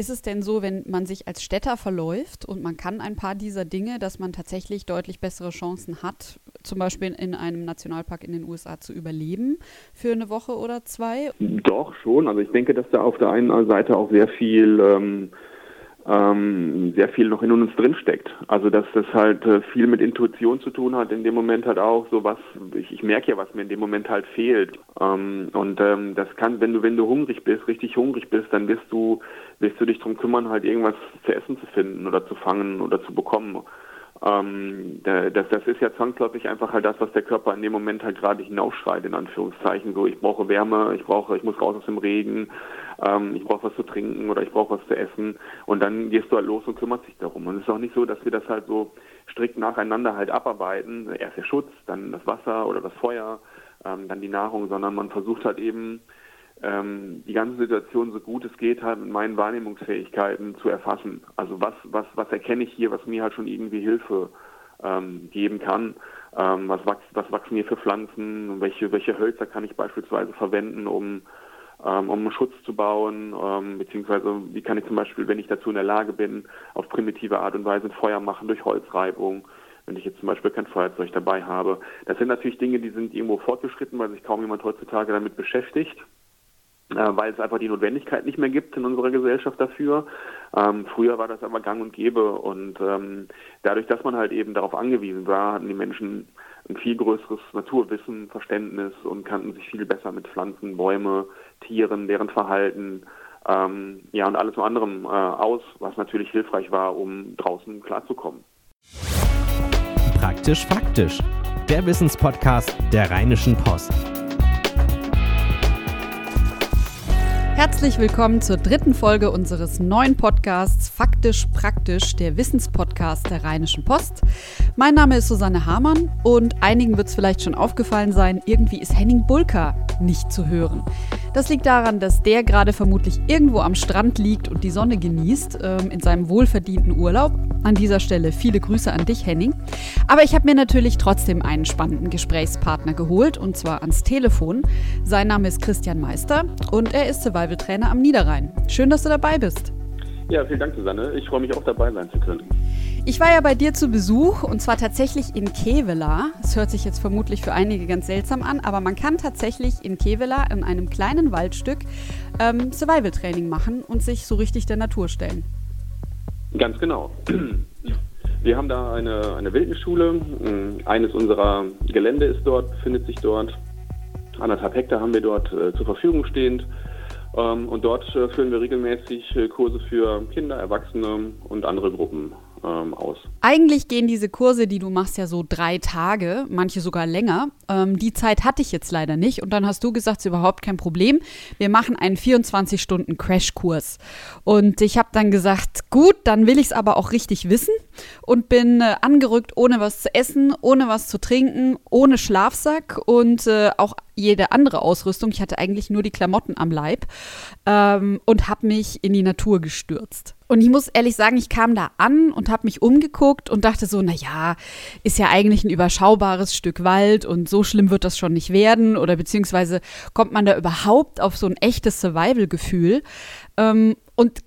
ist es denn so, wenn man sich als Städter verläuft und man kann ein paar dieser Dinge, dass man tatsächlich deutlich bessere Chancen hat, zum Beispiel in einem Nationalpark in den USA zu überleben für eine Woche oder zwei? Doch, schon. Also ich denke, dass da auf der einen Seite auch sehr viel ähm, ähm, sehr viel noch in uns drin steckt. Also dass das halt äh, viel mit Intuition zu tun hat, in dem Moment halt auch so was, ich, ich merke ja, was mir in dem Moment halt fehlt. Ähm, und ähm, das kann, wenn du, wenn du hungrig bist, richtig hungrig bist, dann wirst du, wirst du dich drum kümmern, halt irgendwas zu essen zu finden oder zu fangen oder zu bekommen. Ähm, das, das ist ja zwangsläufig einfach halt das, was der Körper in dem Moment halt gerade hinausschreit, in Anführungszeichen. So, ich brauche Wärme, ich brauche, ich muss raus aus dem Regen, ähm, ich brauche was zu trinken oder ich brauche was zu essen. Und dann gehst du halt los und kümmerst dich darum. Und es ist auch nicht so, dass wir das halt so strikt nacheinander halt abarbeiten. Erst der Schutz, dann das Wasser oder das Feuer, ähm, dann die Nahrung, sondern man versucht halt eben, ähm, die ganze Situation so gut es geht halt mit meinen Wahrnehmungsfähigkeiten zu erfassen. Also was, was, was erkenne ich hier, was mir halt schon irgendwie Hilfe ähm, geben kann. Ähm, was, wachs, was wachsen hier für Pflanzen, welche, welche Hölzer kann ich beispielsweise verwenden, um, ähm, um Schutz zu bauen, ähm, beziehungsweise wie kann ich zum Beispiel, wenn ich dazu in der Lage bin, auf primitive Art und Weise ein Feuer machen durch Holzreibung, wenn ich jetzt zum Beispiel kein Feuerzeug dabei habe. Das sind natürlich Dinge, die sind irgendwo fortgeschritten, weil sich kaum jemand heutzutage damit beschäftigt. Äh, weil es einfach die Notwendigkeit nicht mehr gibt in unserer Gesellschaft dafür. Ähm, früher war das aber gang und gäbe und ähm, dadurch, dass man halt eben darauf angewiesen war, hatten die Menschen ein viel größeres Naturwissen, Verständnis und kannten sich viel besser mit Pflanzen, Bäume, Tieren, deren Verhalten, ähm, ja und alles anderem äh, aus, was natürlich hilfreich war, um draußen klarzukommen. Praktisch faktisch. Der Wissenspodcast der Rheinischen Post. Herzlich willkommen zur dritten Folge unseres neuen Podcasts Faktisch Praktisch, der Wissenspodcast der Rheinischen Post. Mein Name ist Susanne Hamann und einigen wird es vielleicht schon aufgefallen sein, irgendwie ist Henning Bulka nicht zu hören. Das liegt daran, dass der gerade vermutlich irgendwo am Strand liegt und die Sonne genießt, ähm, in seinem wohlverdienten Urlaub. An dieser Stelle viele Grüße an dich, Henning. Aber ich habe mir natürlich trotzdem einen spannenden Gesprächspartner geholt und zwar ans Telefon. Sein Name ist Christian Meister und er ist Survival-Trainer am Niederrhein. Schön, dass du dabei bist. Ja, vielen Dank, Susanne. Ich freue mich auch dabei sein zu können. Ich war ja bei dir zu Besuch und zwar tatsächlich in Kevela. Es hört sich jetzt vermutlich für einige ganz seltsam an, aber man kann tatsächlich in Kevela in einem kleinen Waldstück ähm, Survival-Training machen und sich so richtig der Natur stellen. Ganz genau. Wir haben da eine, eine Wildnisschule. Eines unserer Gelände ist dort, befindet sich dort. Anderthalb Hektar haben wir dort äh, zur Verfügung stehend. Ähm, und dort äh, führen wir regelmäßig äh, Kurse für Kinder, Erwachsene und andere Gruppen ähm, aus. Eigentlich gehen diese Kurse, die du machst, ja so drei Tage, manche sogar länger. Ähm, die Zeit hatte ich jetzt leider nicht. Und dann hast du gesagt, es ist überhaupt kein Problem. Wir machen einen 24-Stunden-Crashkurs. Und ich habe dann gesagt, gut, dann will ich es aber auch richtig wissen. Und bin äh, angerückt, ohne was zu essen, ohne was zu trinken, ohne Schlafsack und äh, auch jede andere Ausrüstung. Ich hatte eigentlich nur die Klamotten am Leib ähm, und habe mich in die Natur gestürzt. Und ich muss ehrlich sagen, ich kam da an und habe mich umgeguckt und dachte so, na ja, ist ja eigentlich ein überschaubares Stück Wald und so schlimm wird das schon nicht werden oder beziehungsweise kommt man da überhaupt auf so ein echtes Survival-Gefühl. Ähm, und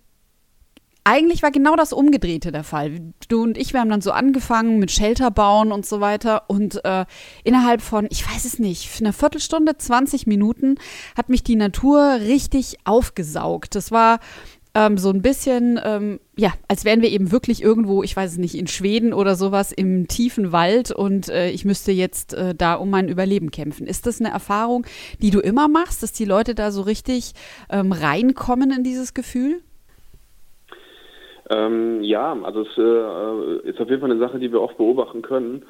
eigentlich war genau das Umgedrehte der Fall. Du und ich, wir haben dann so angefangen mit Shelter bauen und so weiter. Und äh, innerhalb von, ich weiß es nicht, einer Viertelstunde, 20 Minuten hat mich die Natur richtig aufgesaugt. Das war ähm, so ein bisschen, ähm, ja, als wären wir eben wirklich irgendwo, ich weiß es nicht, in Schweden oder sowas im tiefen Wald und äh, ich müsste jetzt äh, da um mein Überleben kämpfen. Ist das eine Erfahrung, die du immer machst, dass die Leute da so richtig ähm, reinkommen in dieses Gefühl? Ähm, ja, also es äh, ist auf jeden Fall eine Sache, die wir oft beobachten können.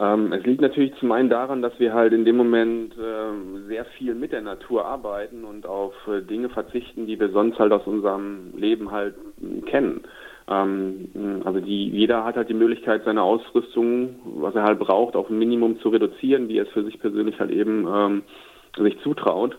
Ähm, es liegt natürlich zum einen daran, dass wir halt in dem Moment äh, sehr viel mit der Natur arbeiten und auf äh, Dinge verzichten, die wir sonst halt aus unserem Leben halt äh, kennen. Ähm, also die, jeder hat halt die Möglichkeit, seine Ausrüstung, was er halt braucht, auf ein Minimum zu reduzieren, wie er es für sich persönlich halt eben ähm, sich zutraut.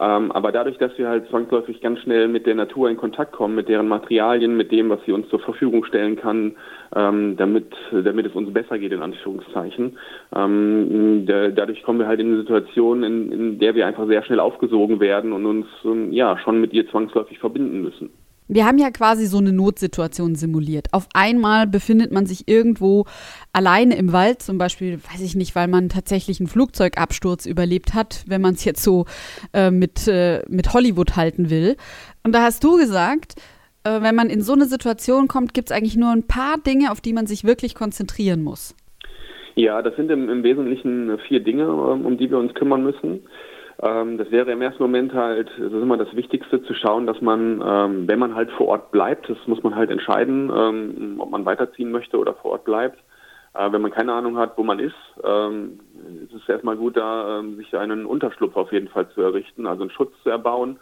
Ähm, aber dadurch, dass wir halt zwangsläufig ganz schnell mit der Natur in Kontakt kommen, mit deren Materialien, mit dem, was sie uns zur Verfügung stellen kann, ähm, damit, damit es uns besser geht, in Anführungszeichen, ähm, da, dadurch kommen wir halt in eine Situation, in, in der wir einfach sehr schnell aufgesogen werden und uns ähm, ja schon mit ihr zwangsläufig verbinden müssen. Wir haben ja quasi so eine Notsituation simuliert. Auf einmal befindet man sich irgendwo alleine im Wald, zum Beispiel, weiß ich nicht, weil man tatsächlich einen Flugzeugabsturz überlebt hat, wenn man es jetzt so äh, mit, äh, mit Hollywood halten will. Und da hast du gesagt, äh, wenn man in so eine Situation kommt, gibt es eigentlich nur ein paar Dinge, auf die man sich wirklich konzentrieren muss. Ja, das sind im, im Wesentlichen vier Dinge, ähm, um die wir uns kümmern müssen. Ähm, das wäre im ersten Moment halt, das ist immer das Wichtigste, zu schauen, dass man, ähm, wenn man halt vor Ort bleibt, das muss man halt entscheiden, ähm, ob man weiterziehen möchte oder vor Ort bleibt. Äh, wenn man keine Ahnung hat, wo man ist, ähm, ist es erstmal gut, da ähm, sich einen Unterschlupf auf jeden Fall zu errichten, also einen Schutz zu erbauen.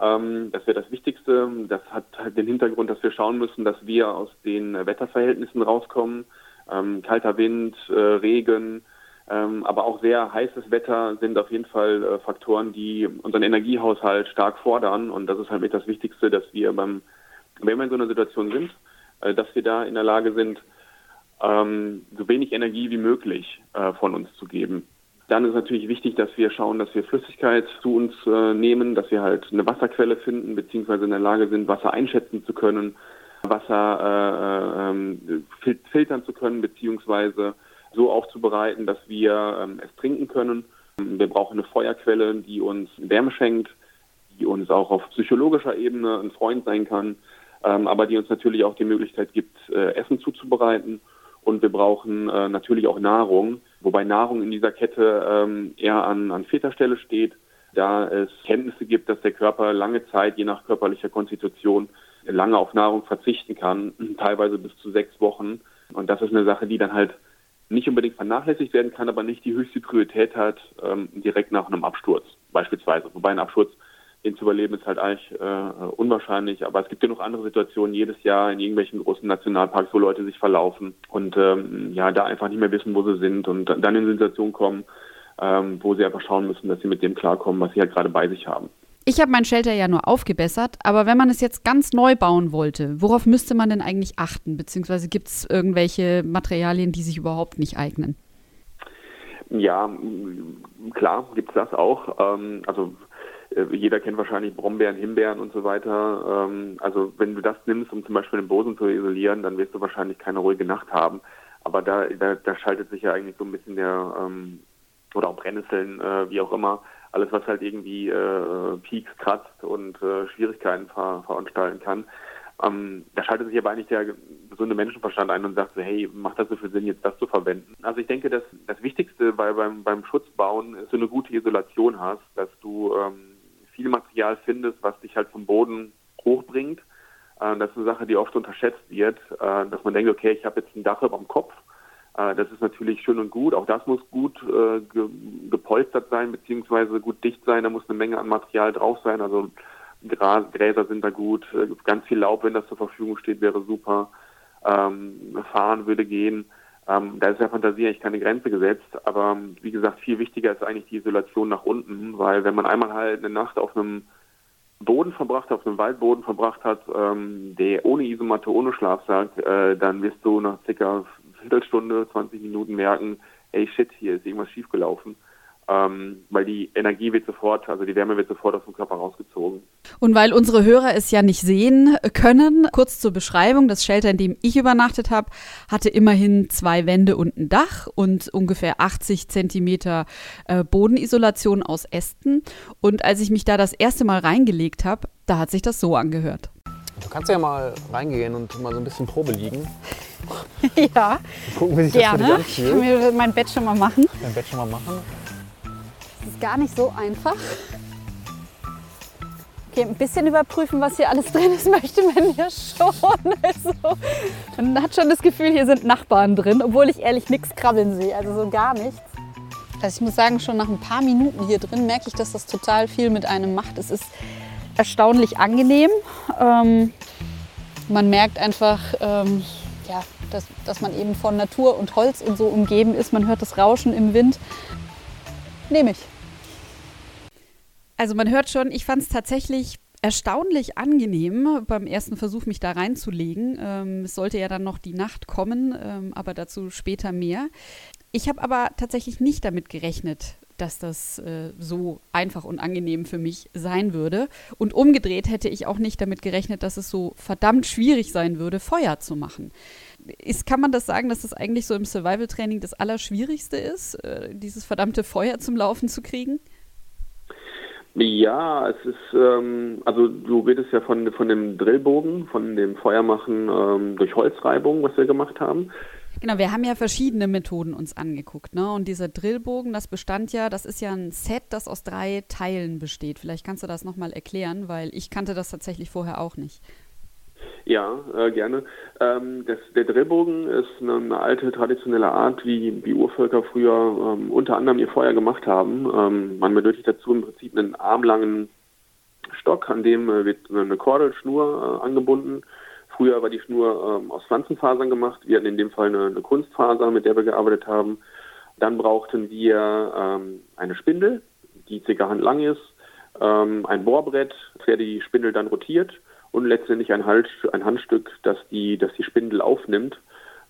Ähm, das wäre das Wichtigste. Das hat halt den Hintergrund, dass wir schauen müssen, dass wir aus den Wetterverhältnissen rauskommen. kalter Wind, äh, Regen, aber auch sehr heißes Wetter sind auf jeden Fall äh, Faktoren, die unseren Energiehaushalt stark fordern. Und das ist halt mit das Wichtigste, dass wir beim, wenn wir in so einer Situation sind, äh, dass wir da in der Lage sind, ähm, so wenig Energie wie möglich äh, von uns zu geben. Dann ist natürlich wichtig, dass wir schauen, dass wir Flüssigkeit zu uns nehmen, dass wir halt eine Wasserquelle finden, beziehungsweise in der Lage sind, Wasser einschätzen zu können, Wasser äh, äh ähm, filtern zu können, beziehungsweise so aufzubereiten, dass wir ähm, es trinken können. Wir brauchen eine Feuerquelle, die uns Wärme schenkt, die uns auch auf psychologischer Ebene ein Freund sein kann, ähm, aber die uns natürlich auch die Möglichkeit gibt, äh, Essen zuzubereiten. Und wir brauchen äh, natürlich auch Nahrung, wobei Nahrung in dieser Kette ähm, eher an, an vierter Stelle steht, da es Kenntnisse gibt, dass der Körper lange Zeit, je nach körperlicher Konstitution, lange auf Nahrung verzichten kann, teilweise bis zu sechs Wochen. Und das ist eine Sache, die dann halt nicht unbedingt vernachlässigt werden kann, aber nicht die höchste Priorität hat, ähm, direkt nach einem Absturz beispielsweise. Wobei ein Absturz, den zu überleben, ist halt eigentlich äh, unwahrscheinlich. Aber es gibt ja noch andere Situationen jedes Jahr in irgendwelchen großen Nationalparks, wo Leute sich verlaufen und ähm, ja da einfach nicht mehr wissen, wo sie sind und dann in Situationen kommen, ähm, wo sie einfach schauen müssen, dass sie mit dem klarkommen, was sie halt gerade bei sich haben. Ich habe mein Shelter ja nur aufgebessert, aber wenn man es jetzt ganz neu bauen wollte, worauf müsste man denn eigentlich achten? Beziehungsweise gibt es irgendwelche Materialien, die sich überhaupt nicht eignen? Ja, klar, gibt es das auch. Ähm, also äh, jeder kennt wahrscheinlich Brombeeren, Himbeeren und so weiter. Ähm, also wenn du das nimmst, um zum Beispiel den Boden zu isolieren, dann wirst du wahrscheinlich keine ruhige Nacht haben. Aber da, da, da schaltet sich ja eigentlich so ein bisschen der, ähm, oder auch Brennnesseln, äh, wie auch immer, alles, was halt irgendwie äh, Peaks kratzt und äh, Schwierigkeiten ver veranstalten kann. Ähm, da schaltet sich aber eigentlich der gesunde Menschenverstand ein und sagt so, hey, macht das so viel Sinn, jetzt das zu verwenden? Also ich denke, dass das Wichtigste bei, beim, beim Schutzbauen ist, so eine gute Isolation hast, dass du ähm, viel Material findest, was dich halt vom Boden hochbringt. Äh, das ist eine Sache, die oft unterschätzt wird, äh, dass man denkt, okay, ich habe jetzt ein Dach über dem Kopf, das ist natürlich schön und gut. Auch das muss gut äh, ge gepolstert sein, beziehungsweise gut dicht sein. Da muss eine Menge an Material drauf sein. Also Gras, Gräser sind da gut. Äh, ganz viel Laub, wenn das zur Verfügung steht, wäre super. Ähm, fahren würde gehen. Ähm, da ist ja Fantasie eigentlich keine Grenze gesetzt. Aber wie gesagt, viel wichtiger ist eigentlich die Isolation nach unten, weil wenn man einmal halt eine Nacht auf einem Boden verbracht, auf einem Waldboden verbracht hat, ähm, der ohne Isomatte, ohne Schlafsack, äh, dann wirst du nach circa Viertelstunde, 20 Minuten merken, ey shit, hier ist irgendwas schiefgelaufen. Ähm, weil die Energie wird sofort, also die Wärme wird sofort aus dem Körper rausgezogen. Und weil unsere Hörer es ja nicht sehen können, kurz zur Beschreibung, das Shelter, in dem ich übernachtet habe, hatte immerhin zwei Wände und ein Dach und ungefähr 80 Zentimeter äh, Bodenisolation aus Ästen. Und als ich mich da das erste Mal reingelegt habe, da hat sich das so angehört. Du kannst ja mal reingehen und mal so ein bisschen Probe liegen. ja. Gucken, wie sich Gerne. das für dich anfühlt. Ich kann mir mein Bett schon mal machen. Dein Bett schon mal machen. Das ist gar nicht so einfach. Okay, ein bisschen überprüfen, was hier alles drin ist, möchte man ja schon. Also, man hat schon das Gefühl, hier sind Nachbarn drin, obwohl ich ehrlich nichts krabbeln sehe, also so gar nichts. Also ich muss sagen, schon nach ein paar Minuten hier drin merke ich, dass das total viel mit einem macht. Es ist erstaunlich angenehm. Ähm, man merkt einfach, ähm, ja, dass, dass man eben von Natur und Holz und so umgeben ist. Man hört das Rauschen im Wind. Nehme ich. Also man hört schon, ich fand es tatsächlich erstaunlich angenehm beim ersten Versuch, mich da reinzulegen. Ähm, es sollte ja dann noch die Nacht kommen, ähm, aber dazu später mehr. Ich habe aber tatsächlich nicht damit gerechnet, dass das äh, so einfach und angenehm für mich sein würde. Und umgedreht hätte ich auch nicht damit gerechnet, dass es so verdammt schwierig sein würde, Feuer zu machen. Ist, kann man das sagen, dass das eigentlich so im Survival-Training das Allerschwierigste ist, äh, dieses verdammte Feuer zum Laufen zu kriegen? Ja, es ist, ähm, also du redest ja von, von dem Drillbogen, von dem Feuermachen ähm, durch Holzreibung, was wir gemacht haben. Genau, wir haben ja verschiedene Methoden uns angeguckt, ne? Und dieser Drillbogen, das bestand ja, das ist ja ein Set, das aus drei Teilen besteht. Vielleicht kannst du das nochmal erklären, weil ich kannte das tatsächlich vorher auch nicht. Ja, äh, gerne. Ähm, das, der Drillbogen ist eine, eine, alte traditionelle Art, wie, wie Urvölker früher ähm, unter anderem ihr Feuer gemacht haben. Ähm, man benötigt dazu im Prinzip einen armlangen Stock, an dem äh, wird eine Kordelschnur äh, angebunden. Früher war die Schnur ähm, aus Pflanzenfasern gemacht. Wir hatten in dem Fall eine, eine, Kunstfaser, mit der wir gearbeitet haben. Dann brauchten wir ähm, eine Spindel, die ca. handlang ist, ähm, ein Bohrbrett, der die Spindel dann rotiert und letztendlich ein, halt, ein Handstück, das die, das die Spindel aufnimmt.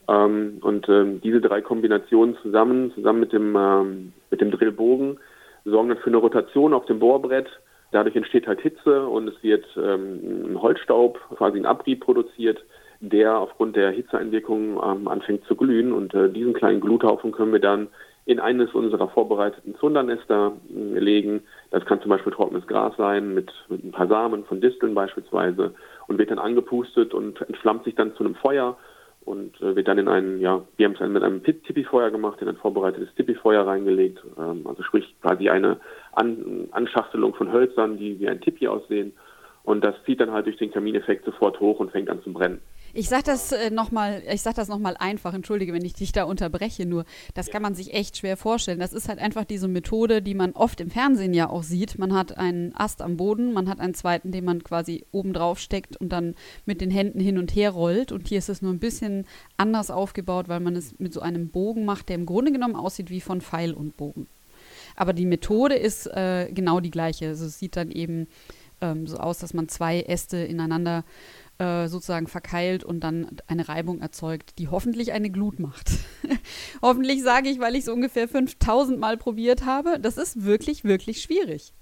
Ähm, und ähm, diese drei Kombinationen zusammen, zusammen mit dem, ähm, mit dem Drillbogen, sorgen dann für eine Rotation auf dem Bohrbrett. Dadurch entsteht halt Hitze und es wird ähm, ein Holzstaub, quasi ein Abrieb produziert, der aufgrund der Hitzeeinwirkung ähm, anfängt zu glühen. Und äh, diesen kleinen Gluthaufen können wir dann in eines unserer vorbereiteten Zundernester äh, legen. Das kann zum Beispiel trockenes Gras sein, mit, mit ein paar Samen von Disteln beispielsweise und wird dann angepustet und entflammt sich dann zu einem Feuer und äh, wird dann in einen, ja, wir haben es mit einem Tipi-Feuer gemacht, in ein vorbereitetes Tipi-Feuer reingelegt, ähm, also sprich quasi eine An Anschachtelung von Hölzern, die wie ein Tipi aussehen und das zieht dann halt durch den Kamineffekt sofort hoch und fängt an zu brennen. Ich sage das äh, nochmal, ich sag das nochmal einfach, entschuldige, wenn ich dich da unterbreche, nur das kann man sich echt schwer vorstellen. Das ist halt einfach diese Methode, die man oft im Fernsehen ja auch sieht. Man hat einen Ast am Boden, man hat einen zweiten, den man quasi oben drauf steckt und dann mit den Händen hin und her rollt. Und hier ist es nur ein bisschen anders aufgebaut, weil man es mit so einem Bogen macht, der im Grunde genommen aussieht wie von Pfeil und Bogen. Aber die Methode ist äh, genau die gleiche. Also es sieht dann eben ähm, so aus, dass man zwei Äste ineinander äh, sozusagen verkeilt und dann eine Reibung erzeugt, die hoffentlich eine Glut macht. hoffentlich sage ich, weil ich es ungefähr 5000 Mal probiert habe. Das ist wirklich, wirklich schwierig.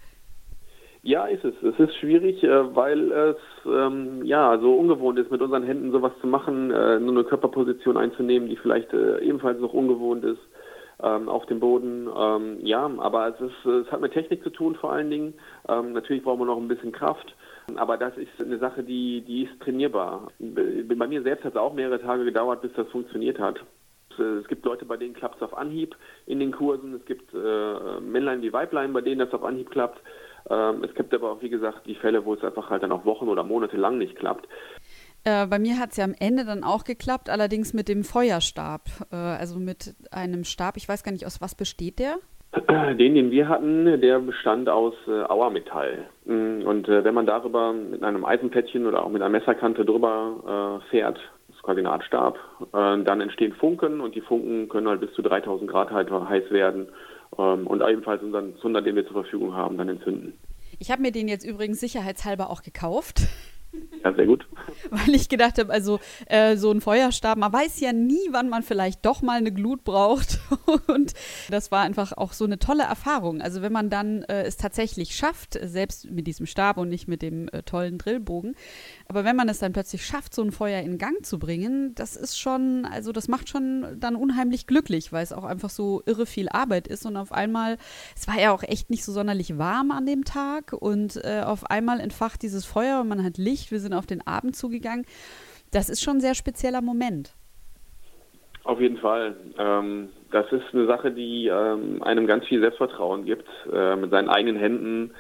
Ja, ist es. Es ist schwierig, äh, weil es ähm, ja so ungewohnt ist, mit unseren Händen sowas zu machen, äh, nur eine Körperposition einzunehmen, die vielleicht äh, ebenfalls noch ungewohnt ist ähm, auf dem Boden. Ähm, ja, aber es, ist, es hat mit Technik zu tun vor allen Dingen. Ähm, natürlich brauchen wir noch ein bisschen Kraft. Aber das ist eine Sache, die, die ist trainierbar. Bei mir selbst hat es auch mehrere Tage gedauert, bis das funktioniert hat. Es gibt Leute, bei denen klappt es auf Anhieb in den Kursen. Es gibt äh, Männlein wie Weiblein, bei denen das auf Anhieb klappt. Ähm, es gibt aber auch, wie gesagt, die Fälle, wo es einfach halt dann auch Wochen oder Monate lang nicht klappt. Äh, bei mir hat es ja am Ende dann auch geklappt, allerdings mit dem Feuerstab. Äh, also mit einem Stab, ich weiß gar nicht, aus was besteht der? Den, den wir hatten, der bestand aus äh, Auermetall. Mm, und äh, wenn man darüber mit einem Eisenplättchen oder auch mit einer Messerkante drüber äh, fährt, das ist quasi eine Art Stab, äh, dann entstehen Funken und die Funken können halt bis zu 3000 Grad halt heiß werden ähm, und ebenfalls unseren Zunder, den wir zur Verfügung haben, dann entzünden. Ich habe mir den jetzt übrigens sicherheitshalber auch gekauft. Ja, sehr gut. Weil ich gedacht habe, also äh, so ein Feuerstab, man weiß ja nie, wann man vielleicht doch mal eine Glut braucht. Und das war einfach auch so eine tolle Erfahrung. Also wenn man dann äh, es tatsächlich schafft, selbst mit diesem Stab und nicht mit dem äh, tollen Drillbogen, aber wenn man es dann plötzlich schafft, so ein Feuer in Gang zu bringen, das ist schon, also das macht schon dann unheimlich glücklich, weil es auch einfach so irre viel Arbeit ist. Und auf einmal, es war ja auch echt nicht so sonderlich warm an dem Tag und äh, auf einmal entfacht dieses Feuer und man hat Licht Licht, wir sind auf den Abend zugegangen. Das ist schon ein sehr spezieller Moment. Auf jeden Fall. Ähm, das ist eine Sache, die ähm, einem ganz viel Selbstvertrauen gibt, äh, mit seinen eigenen Händen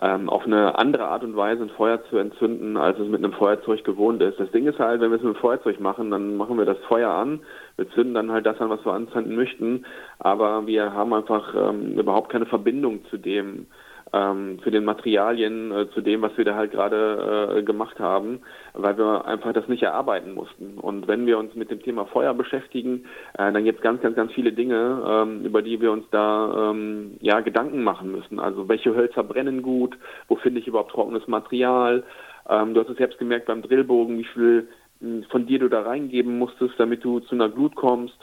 ähm, auf eine andere Art und Weise ein Feuer zu entzünden, als es mit einem Feuerzeug gewohnt ist. Das Ding ist halt, wenn wir es mit einem Feuerzeug machen, dann machen wir das Feuer an, wir zünden dann halt das an, was wir anzünden möchten, aber wir haben einfach ähm, überhaupt keine Verbindung zu dem, ähm, zu den Materialien, äh, zu dem, was wir da halt gerade äh, gemacht haben, weil wir einfach das nicht erarbeiten mussten. Und wenn wir uns mit dem Thema Feuer beschäftigen, äh, dann gibt es ganz, ganz, ganz viele Dinge, ähm, über die wir uns da ähm, ja Gedanken machen müssen. Also welche Hölzer brennen gut, wo finde ich überhaupt trockenes Material? Ähm, du hast es selbst gemerkt beim Drillbogen, wie viel hm, von dir du da reingeben musstest, damit du zu einer Glut kommst.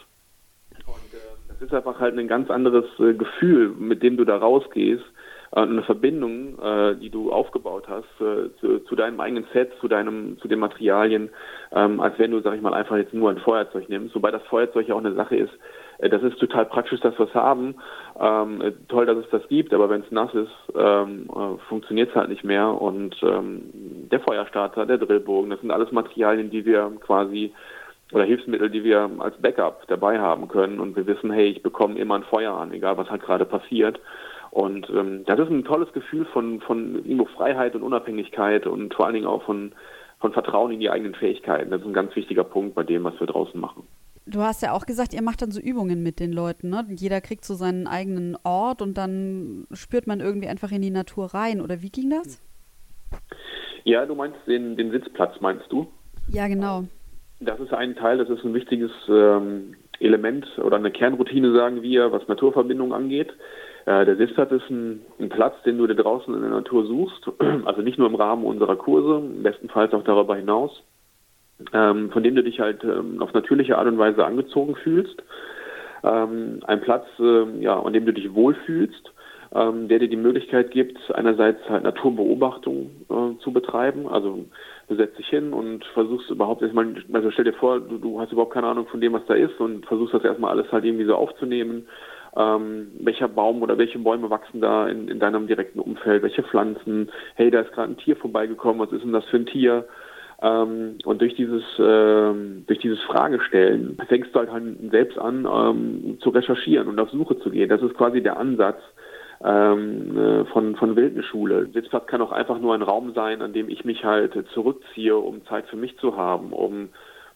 Und äh, Es ist einfach halt ein ganz anderes äh, Gefühl, mit dem du da rausgehst eine Verbindung, äh, die du aufgebaut hast äh, zu, zu, deinem eigenen Set, zu deinem, zu den Materialien, ähm, als wenn du, sag ich mal, einfach jetzt nur ein Feuerzeug nimmst. Wobei das Feuerzeug ja auch eine Sache ist. Äh, das ist total praktisch, dass wir es haben. Ähm, äh, toll, dass es das gibt, aber wenn es nass ist, ähm, äh, funktioniert es halt nicht mehr. Und der Feuerstarter, der Drillbogen, das sind alles Materialien, die wir quasi oder Hilfsmittel, die wir als Backup dabei haben können. Und wir wissen, hey, ich bekomme immer ein Feuer an, egal was halt gerade passiert. Und ähm, das ist ein tolles Gefühl von, von irgendwo Freiheit und Unabhängigkeit und vor allen Dingen auch von, von Vertrauen in die eigenen Fähigkeiten. Das ist ein ganz wichtiger Punkt bei dem, was wir draußen machen. Du hast ja auch gesagt, ihr macht dann so Übungen mit den Leuten, ne? Jeder kriegt so seinen eigenen Ort und dann spürt man irgendwie einfach in die Natur rein. Oder wie ging das? Ja, du meinst den, den Sitzplatz, meinst du? Ja, genau. Das ist ein Teil, das ist ein wichtiges ähm, Element oder eine Kernroutine, sagen wir, was Naturverbindung angeht. Äh, der Sitzplatz ist ein, ein, Platz, den du dir draußen in der Natur suchst, also nicht nur im Rahmen unserer Kurse, bestenfalls auch darüber hinaus, ähm, von dem du dich halt ähm, auf natürliche Art und Weise angezogen fühlst. Ähm, ein Platz, äh, ja, an dem du dich wohlfühlst, ähm, der dir die Möglichkeit gibt, einerseits halt Naturbeobachtung äh, zu betreiben, also du setzt dich hin und versuchst überhaupt erstmal, also stell dir vor, du, du hast überhaupt keine Ahnung von dem, was da ist und versuchst das erstmal alles halt irgendwie so aufzunehmen ähm, welcher Baum oder welche Bäume wachsen da in, in deinem direkten Umfeld, welche Pflanzen, hey, da ist gerade ein Tier vorbeigekommen, was ist denn das für ein Tier? Ähm, und durch dieses, ähm, durch dieses Fragestellen fängst du halt, halt selbst an ähm, zu recherchieren und auf Suche zu gehen. Das ist quasi der Ansatz ähm, äh, von, von Wildnisschule. Sitzplatz kann auch einfach nur ein Raum sein, an dem ich mich halt zurückziehe, um Zeit für mich zu haben, um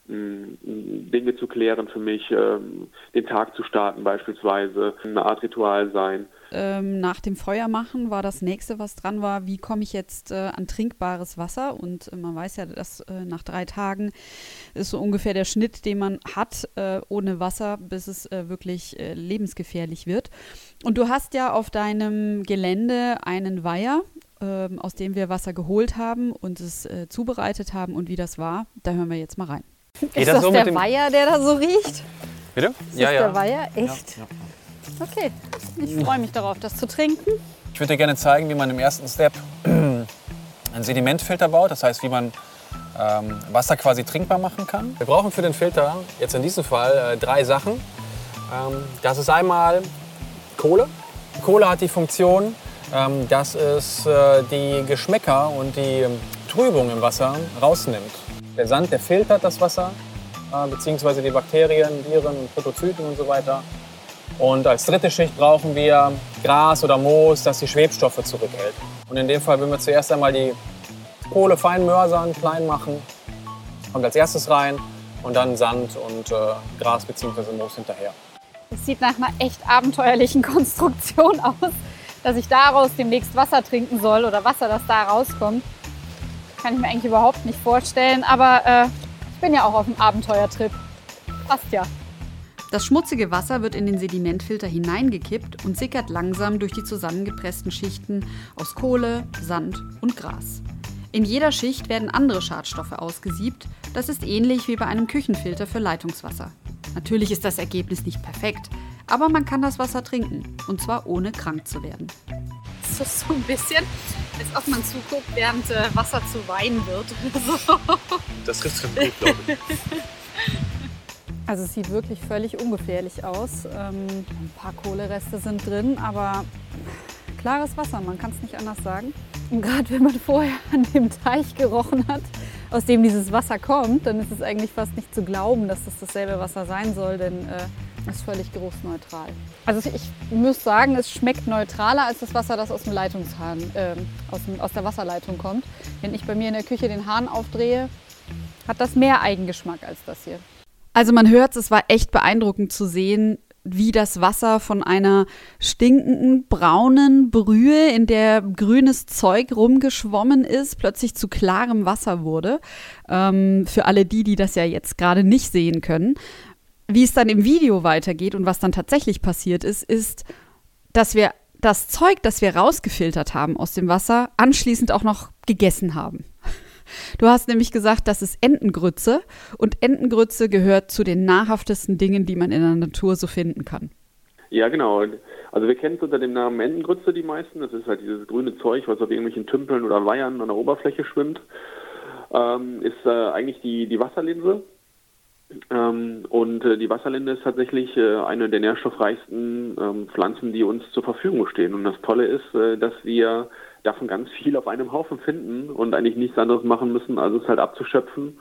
Dinge zu klären für mich, ähm, den Tag zu starten beispielsweise, eine Art Ritual sein. Ähm, nach dem Feuer machen war das nächste, was dran war, wie komme ich jetzt äh, an trinkbares Wasser? Und äh, man weiß ja, dass äh, nach drei Tagen ist so ungefähr der Schnitt, den man hat äh, ohne Wasser, bis es äh, wirklich äh, lebensgefährlich wird. Und du hast ja auf deinem Gelände einen Weiher, ähm, aus dem wir Wasser geholt haben und es zubereitet haben. Und wie das war, da hören wir jetzt mal rein. Ist das, das so der Weiher, der da so riecht? Bitte? Ist ja, das ja. der Weiher? Echt? Ja, ja. Okay, ich freue mich darauf, das zu trinken. Ich würde dir gerne zeigen, wie man im ersten Step einen Sedimentfilter baut. Das heißt, wie man ähm, Wasser quasi trinkbar machen kann. Wir brauchen für den Filter jetzt in diesem Fall äh, drei Sachen. Ähm, das ist einmal Kohle. Kohle hat die Funktion, ähm, dass es äh, die Geschmäcker und die Trübung im Wasser rausnimmt. Der Sand, der filtert das Wasser, äh, beziehungsweise die Bakterien, Viren, Protozyten und so weiter. Und als dritte Schicht brauchen wir Gras oder Moos, das die Schwebstoffe zurückhält. Und in dem Fall würden wir zuerst einmal die Kohle fein mörsern, klein machen. Kommt als erstes rein und dann Sand und äh, Gras bzw. Moos hinterher. Es sieht nach einer echt abenteuerlichen Konstruktion aus, dass ich daraus demnächst Wasser trinken soll oder Wasser, das da rauskommt. Kann ich mir eigentlich überhaupt nicht vorstellen, aber äh, ich bin ja auch auf einem Abenteuertrip. Passt ja. Das schmutzige Wasser wird in den Sedimentfilter hineingekippt und sickert langsam durch die zusammengepressten Schichten aus Kohle, Sand und Gras. In jeder Schicht werden andere Schadstoffe ausgesiebt. Das ist ähnlich wie bei einem Küchenfilter für Leitungswasser. Natürlich ist das Ergebnis nicht perfekt, aber man kann das Wasser trinken und zwar ohne krank zu werden. Das ist so ein bisschen, als ob man zuguckt, während äh, Wasser zu Wein wird. Das trifft ganz gut, glaube ich. Also es sieht wirklich völlig ungefährlich aus. Ähm, ein paar Kohlereste sind drin, aber klares Wasser, man kann es nicht anders sagen. Und gerade wenn man vorher an dem Teich gerochen hat, aus dem dieses Wasser kommt, dann ist es eigentlich fast nicht zu glauben, dass das dasselbe Wasser sein soll, denn äh, ist völlig geruchsneutral. Also ich muss sagen, es schmeckt neutraler als das Wasser, das aus dem Leitungshahn, äh, aus, dem, aus der Wasserleitung kommt. Wenn ich bei mir in der Küche den Hahn aufdrehe, hat das mehr Eigengeschmack als das hier. Also man hört es, war echt beeindruckend zu sehen, wie das Wasser von einer stinkenden braunen Brühe, in der grünes Zeug rumgeschwommen ist, plötzlich zu klarem Wasser wurde. Ähm, für alle die, die das ja jetzt gerade nicht sehen können. Wie es dann im Video weitergeht und was dann tatsächlich passiert ist, ist, dass wir das Zeug, das wir rausgefiltert haben aus dem Wasser, anschließend auch noch gegessen haben. Du hast nämlich gesagt, das ist Entengrütze und Entengrütze gehört zu den nahrhaftesten Dingen, die man in der Natur so finden kann. Ja, genau. Also wir kennen es unter dem Namen Entengrütze die meisten. Das ist halt dieses grüne Zeug, was auf irgendwelchen Tümpeln oder Weihern an der Oberfläche schwimmt. Ähm, ist äh, eigentlich die, die Wasserlinse. Ähm, und äh, die Wasserlinde ist tatsächlich äh, eine der nährstoffreichsten ähm, Pflanzen, die uns zur Verfügung stehen. Und das Tolle ist, äh, dass wir davon ganz viel auf einem Haufen finden und eigentlich nichts anderes machen müssen, als es halt abzuschöpfen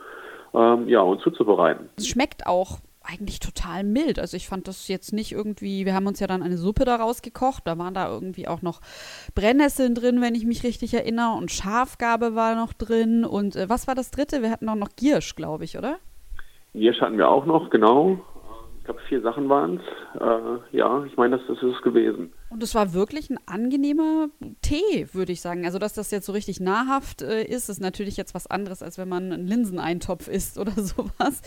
ähm, ja, und zuzubereiten. Es schmeckt auch eigentlich total mild. Also ich fand das jetzt nicht irgendwie, wir haben uns ja dann eine Suppe daraus gekocht, da waren da irgendwie auch noch Brennnesseln drin, wenn ich mich richtig erinnere, und Schafgabe war noch drin. Und äh, was war das dritte? Wir hatten auch noch Giersch, glaube ich, oder? Giersch hatten wir auch noch, genau. Ich glaube, vier Sachen waren es. Äh, ja, ich meine, das, das ist es gewesen. Und es war wirklich ein angenehmer Tee, würde ich sagen. Also, dass das jetzt so richtig nahrhaft äh, ist, ist natürlich jetzt was anderes, als wenn man einen Linseneintopf isst oder sowas.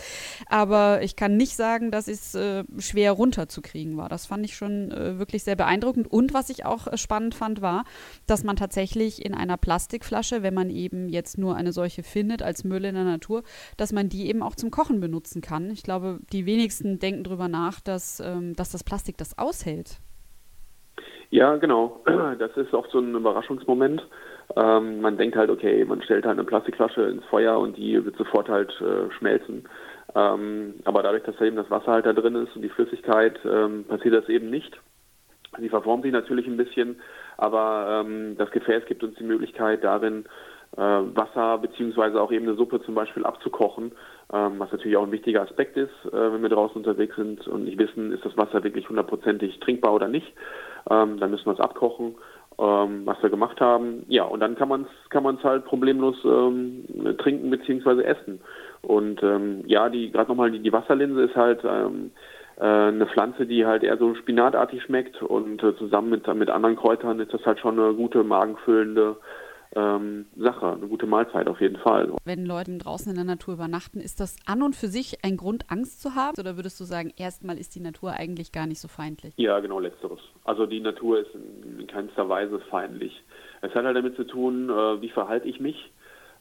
Aber ich kann nicht sagen, dass es äh, schwer runterzukriegen war. Das fand ich schon äh, wirklich sehr beeindruckend. Und was ich auch äh, spannend fand, war, dass man tatsächlich in einer Plastikflasche, wenn man eben jetzt nur eine solche findet als Müll in der Natur, dass man die eben auch zum Kochen benutzen kann. Ich glaube, die wenigsten denken darüber nach, dass, ähm, dass das Plastik das aushält. Ja, genau. Das ist auch so ein Überraschungsmoment. Ähm, man denkt halt, okay, man stellt halt eine Plastikflasche ins Feuer und die wird sofort halt äh, schmelzen. Ähm, aber dadurch, dass da eben das Wasser halt da drin ist und die Flüssigkeit, ähm, passiert das eben nicht. Sie verformt sich natürlich ein bisschen, aber ähm, das Gefäß gibt uns die Möglichkeit darin, äh, Wasser beziehungsweise auch eben eine Suppe zum Beispiel abzukochen, ähm, was natürlich auch ein wichtiger Aspekt ist, äh, wenn wir draußen unterwegs sind und nicht wissen, ist das Wasser wirklich hundertprozentig trinkbar oder nicht. Ähm, dann müssen wir es abkochen, ähm, was wir gemacht haben. Ja, und dann kann man es kann man's halt problemlos ähm, trinken beziehungsweise essen. Und ähm, ja, die gerade nochmal die, die Wasserlinse ist halt ähm, äh, eine Pflanze, die halt eher so spinatartig schmeckt und äh, zusammen mit, mit anderen Kräutern ist das halt schon eine gute magenfüllende ähm, Sache, eine gute Mahlzeit auf jeden Fall. Wenn Leute draußen in der Natur übernachten, ist das an und für sich ein Grund, Angst zu haben? Oder würdest du sagen, erstmal ist die Natur eigentlich gar nicht so feindlich? Ja, genau, letzteres. Also die Natur ist in keinster Weise feindlich. Es hat halt damit zu tun, äh, wie verhalte ich mich,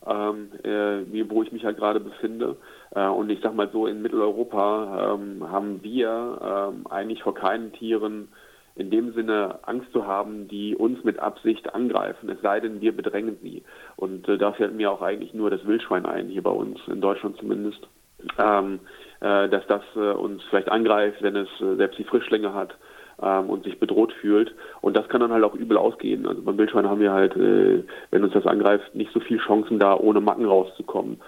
ähm, äh, wo ich mich halt gerade befinde. Äh, und ich sag mal so, in Mitteleuropa ähm, haben wir ähm, eigentlich vor keinen Tieren in dem Sinne Angst zu haben, die uns mit Absicht angreifen, es sei denn, wir bedrängen sie. Und da fällt mir auch eigentlich nur das Wildschwein ein, hier bei uns, in Deutschland zumindest, dass das uns vielleicht angreift, wenn es selbst die Frischlinge hat ähm, und sich bedroht fühlt. Und das kann dann halt auch übel ausgehen. Also beim Wildschwein haben wir halt, äh, wenn uns das angreift, nicht so viel Chancen da, ohne Macken rauszukommen.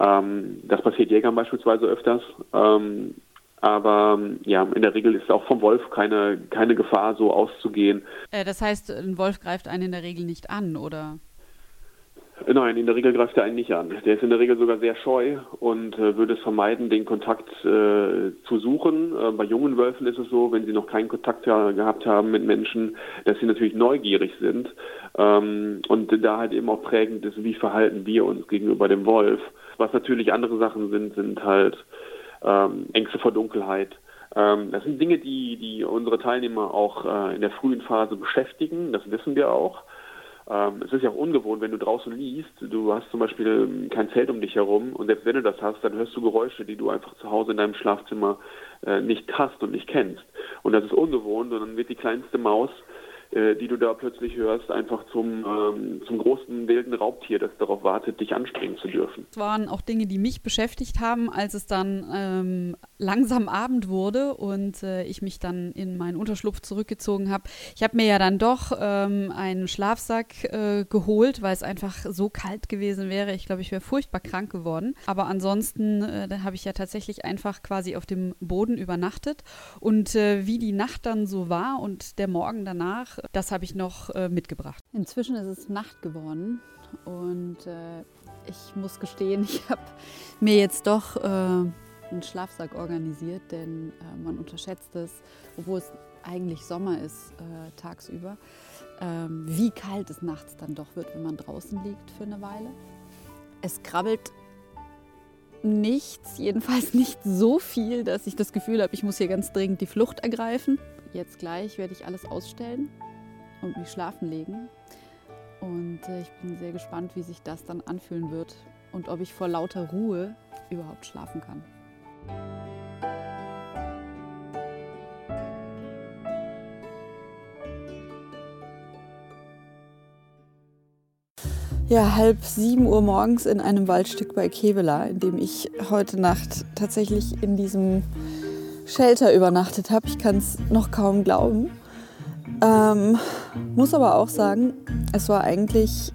Ähm, das passiert Jägern beispielsweise öfters. Ähm, aber ja, in der Regel ist auch vom Wolf keine, keine Gefahr, so auszugehen. Äh, das heißt, ein Wolf greift einen in der Regel nicht an, oder? Nein, in der Regel greift er einen nicht an. Der ist in der Regel sogar sehr scheu und äh, würde es vermeiden, den Kontakt äh, zu suchen. Äh, bei jungen Wölfen ist es so, wenn sie noch keinen Kontakt gehabt haben mit Menschen, dass sie natürlich neugierig sind ähm, und da halt eben auch prägend ist, wie verhalten wir uns gegenüber dem Wolf. Was natürlich andere Sachen sind, sind halt ähm, Ängste vor Dunkelheit. Ähm, das sind Dinge, die, die unsere Teilnehmer auch äh, in der frühen Phase beschäftigen, das wissen wir auch. Ähm, es ist ja auch ungewohnt, wenn du draußen liest, du hast zum Beispiel kein Zelt um dich herum und selbst wenn du das hast, dann hörst du Geräusche, die du einfach zu Hause in deinem Schlafzimmer äh, nicht hast und nicht kennst. Und das ist ungewohnt und dann wird die kleinste Maus die du da plötzlich hörst, einfach zum, ähm, zum großen wilden Raubtier, das darauf wartet, dich anspringen zu dürfen. Das waren auch Dinge, die mich beschäftigt haben, als es dann ähm, langsam Abend wurde und äh, ich mich dann in meinen Unterschlupf zurückgezogen habe. Ich habe mir ja dann doch ähm, einen Schlafsack äh, geholt, weil es einfach so kalt gewesen wäre. Ich glaube, ich wäre furchtbar krank geworden. Aber ansonsten äh, habe ich ja tatsächlich einfach quasi auf dem Boden übernachtet. Und äh, wie die Nacht dann so war und der Morgen danach, das habe ich noch äh, mitgebracht. Inzwischen ist es Nacht geworden und äh, ich muss gestehen, ich habe mir jetzt doch äh, einen Schlafsack organisiert, denn äh, man unterschätzt es, obwohl es eigentlich Sommer ist äh, tagsüber, ähm, wie kalt es nachts dann doch wird, wenn man draußen liegt für eine Weile. Es krabbelt nichts, jedenfalls nicht so viel, dass ich das Gefühl habe, ich muss hier ganz dringend die Flucht ergreifen. Jetzt gleich werde ich alles ausstellen und mich schlafen legen. Und äh, ich bin sehr gespannt, wie sich das dann anfühlen wird und ob ich vor lauter Ruhe überhaupt schlafen kann. Ja, halb sieben Uhr morgens in einem Waldstück bei Kevela, in dem ich heute Nacht tatsächlich in diesem Shelter übernachtet habe. Ich kann es noch kaum glauben. Ähm, muss aber auch sagen, es war eigentlich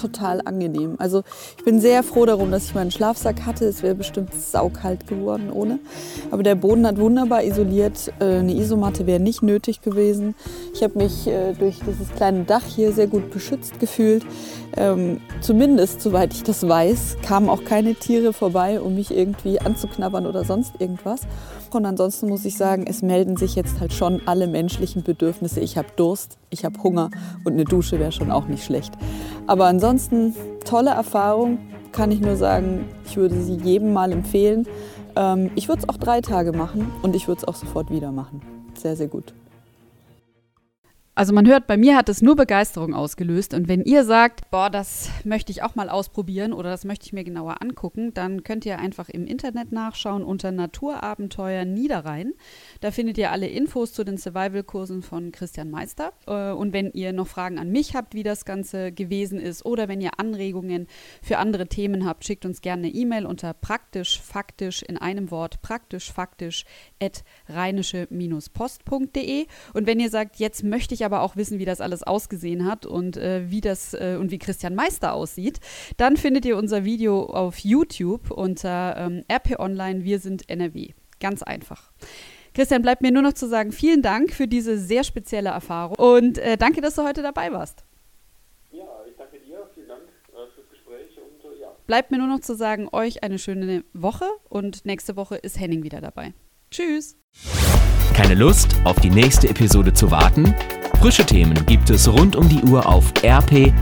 total angenehm. Also ich bin sehr froh darum, dass ich meinen Schlafsack hatte. Es wäre bestimmt saukalt geworden ohne. Aber der Boden hat wunderbar isoliert. Äh, eine Isomatte wäre nicht nötig gewesen. Ich habe mich äh, durch dieses kleine Dach hier sehr gut beschützt gefühlt. Ähm, zumindest, soweit ich das weiß, kamen auch keine Tiere vorbei, um mich irgendwie anzuknabbern oder sonst irgendwas. Und ansonsten muss ich sagen, es melden sich jetzt halt schon alle menschlichen Bedürfnisse. Ich habe Durst, ich habe Hunger und eine Dusche wäre schon auch nicht schlecht. Aber ansonsten tolle Erfahrung, kann ich nur sagen, ich würde sie jedem mal empfehlen. Ähm, ich würde es auch drei Tage machen und ich würde es auch sofort wieder machen. Sehr, sehr gut. Also man hört, bei mir hat es nur Begeisterung ausgelöst. Und wenn ihr sagt, boah, das möchte ich auch mal ausprobieren oder das möchte ich mir genauer angucken, dann könnt ihr einfach im Internet nachschauen unter Naturabenteuer Niederrhein. Da findet ihr alle Infos zu den Survival-Kursen von Christian Meister. Äh, und wenn ihr noch Fragen an mich habt, wie das Ganze gewesen ist, oder wenn ihr Anregungen für andere Themen habt, schickt uns gerne eine E-Mail unter praktisch faktisch in einem Wort praktisch faktisch at rheinische-post.de. Und wenn ihr sagt, jetzt möchte ich aber auch wissen, wie das alles ausgesehen hat und äh, wie das äh, und wie Christian Meister aussieht, dann findet ihr unser Video auf YouTube unter ähm, RP Online Wir sind NRW. Ganz einfach. Christian, bleibt mir nur noch zu sagen, vielen Dank für diese sehr spezielle Erfahrung und äh, danke, dass du heute dabei warst. Ja, ich danke dir. Vielen Dank äh, fürs Gespräch und äh, ja. Bleibt mir nur noch zu sagen, euch eine schöne Woche und nächste Woche ist Henning wieder dabei. Tschüss. Keine Lust, auf die nächste Episode zu warten? Frische Themen gibt es rund um die Uhr auf rp-online.de.